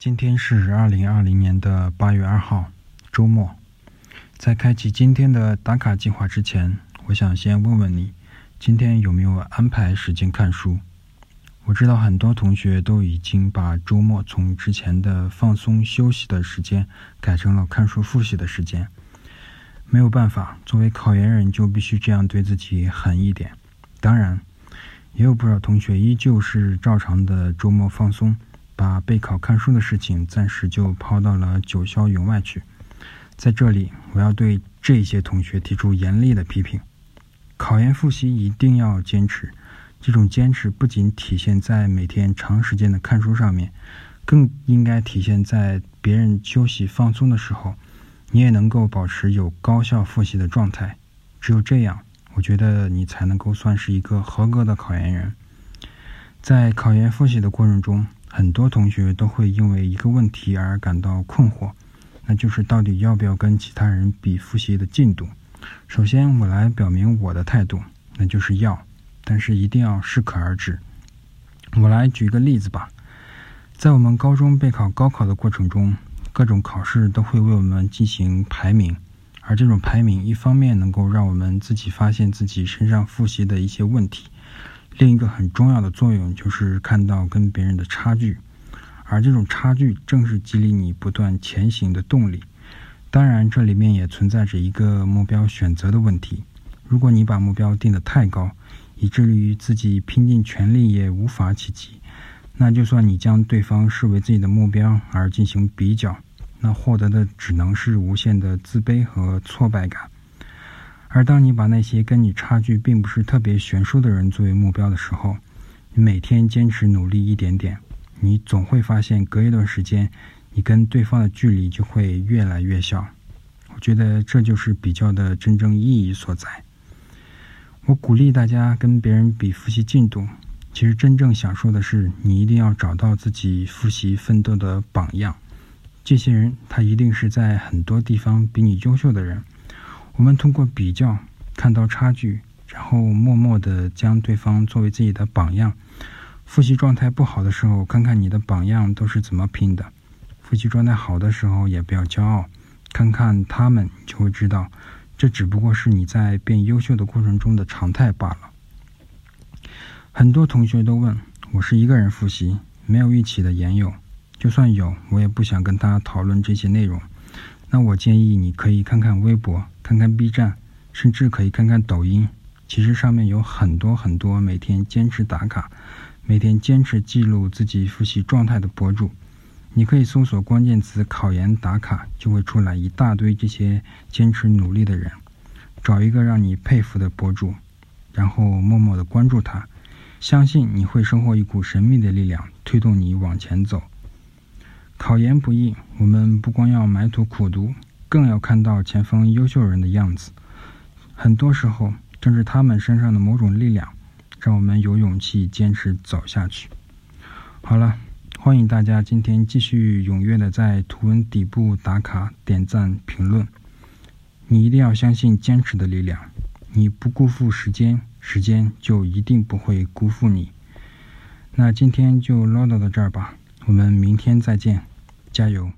今天是二零二零年的八月二号，周末。在开启今天的打卡计划之前，我想先问问你，今天有没有安排时间看书？我知道很多同学都已经把周末从之前的放松休息的时间改成了看书复习的时间。没有办法，作为考研人就必须这样对自己狠一点。当然，也有不少同学依旧是照常的周末放松。把备考看书的事情暂时就抛到了九霄云外去。在这里，我要对这些同学提出严厉的批评。考研复习一定要坚持，这种坚持不仅体现在每天长时间的看书上面，更应该体现在别人休息放松的时候，你也能够保持有高效复习的状态。只有这样，我觉得你才能够算是一个合格的考研人。在考研复习的过程中，很多同学都会因为一个问题而感到困惑，那就是到底要不要跟其他人比复习的进度。首先，我来表明我的态度，那就是要，但是一定要适可而止。我来举一个例子吧，在我们高中备考高考的过程中，各种考试都会为我们进行排名，而这种排名一方面能够让我们自己发现自己身上复习的一些问题。另一个很重要的作用就是看到跟别人的差距，而这种差距正是激励你不断前行的动力。当然，这里面也存在着一个目标选择的问题。如果你把目标定得太高，以至于自己拼尽全力也无法企及，那就算你将对方视为自己的目标而进行比较，那获得的只能是无限的自卑和挫败感。而当你把那些跟你差距并不是特别悬殊的人作为目标的时候，你每天坚持努力一点点，你总会发现隔一段时间，你跟对方的距离就会越来越小。我觉得这就是比较的真正意义所在。我鼓励大家跟别人比复习进度，其实真正想说的是，你一定要找到自己复习奋斗的榜样。这些人他一定是在很多地方比你优秀的人。我们通过比较看到差距，然后默默地将对方作为自己的榜样。复习状态不好的时候，看看你的榜样都是怎么拼的；复习状态好的时候，也不要骄傲，看看他们，就会知道，这只不过是你在变优秀的过程中的常态罢了。很多同学都问我是一个人复习，没有一起的研友，就算有，我也不想跟他讨论这些内容。那我建议你可以看看微博。看看 B 站，甚至可以看看抖音。其实上面有很多很多每天坚持打卡、每天坚持记录自己复习状态的博主。你可以搜索关键词“考研打卡”，就会出来一大堆这些坚持努力的人。找一个让你佩服的博主，然后默默的关注他，相信你会收获一股神秘的力量，推动你往前走。考研不易，我们不光要埋头苦读。更要看到前方优秀人的样子，很多时候正是他们身上的某种力量，让我们有勇气坚持走下去。好了，欢迎大家今天继续踊跃的在图文底部打卡、点赞、评论。你一定要相信坚持的力量，你不辜负时间，时间就一定不会辜负你。那今天就唠叨到这儿吧，我们明天再见，加油！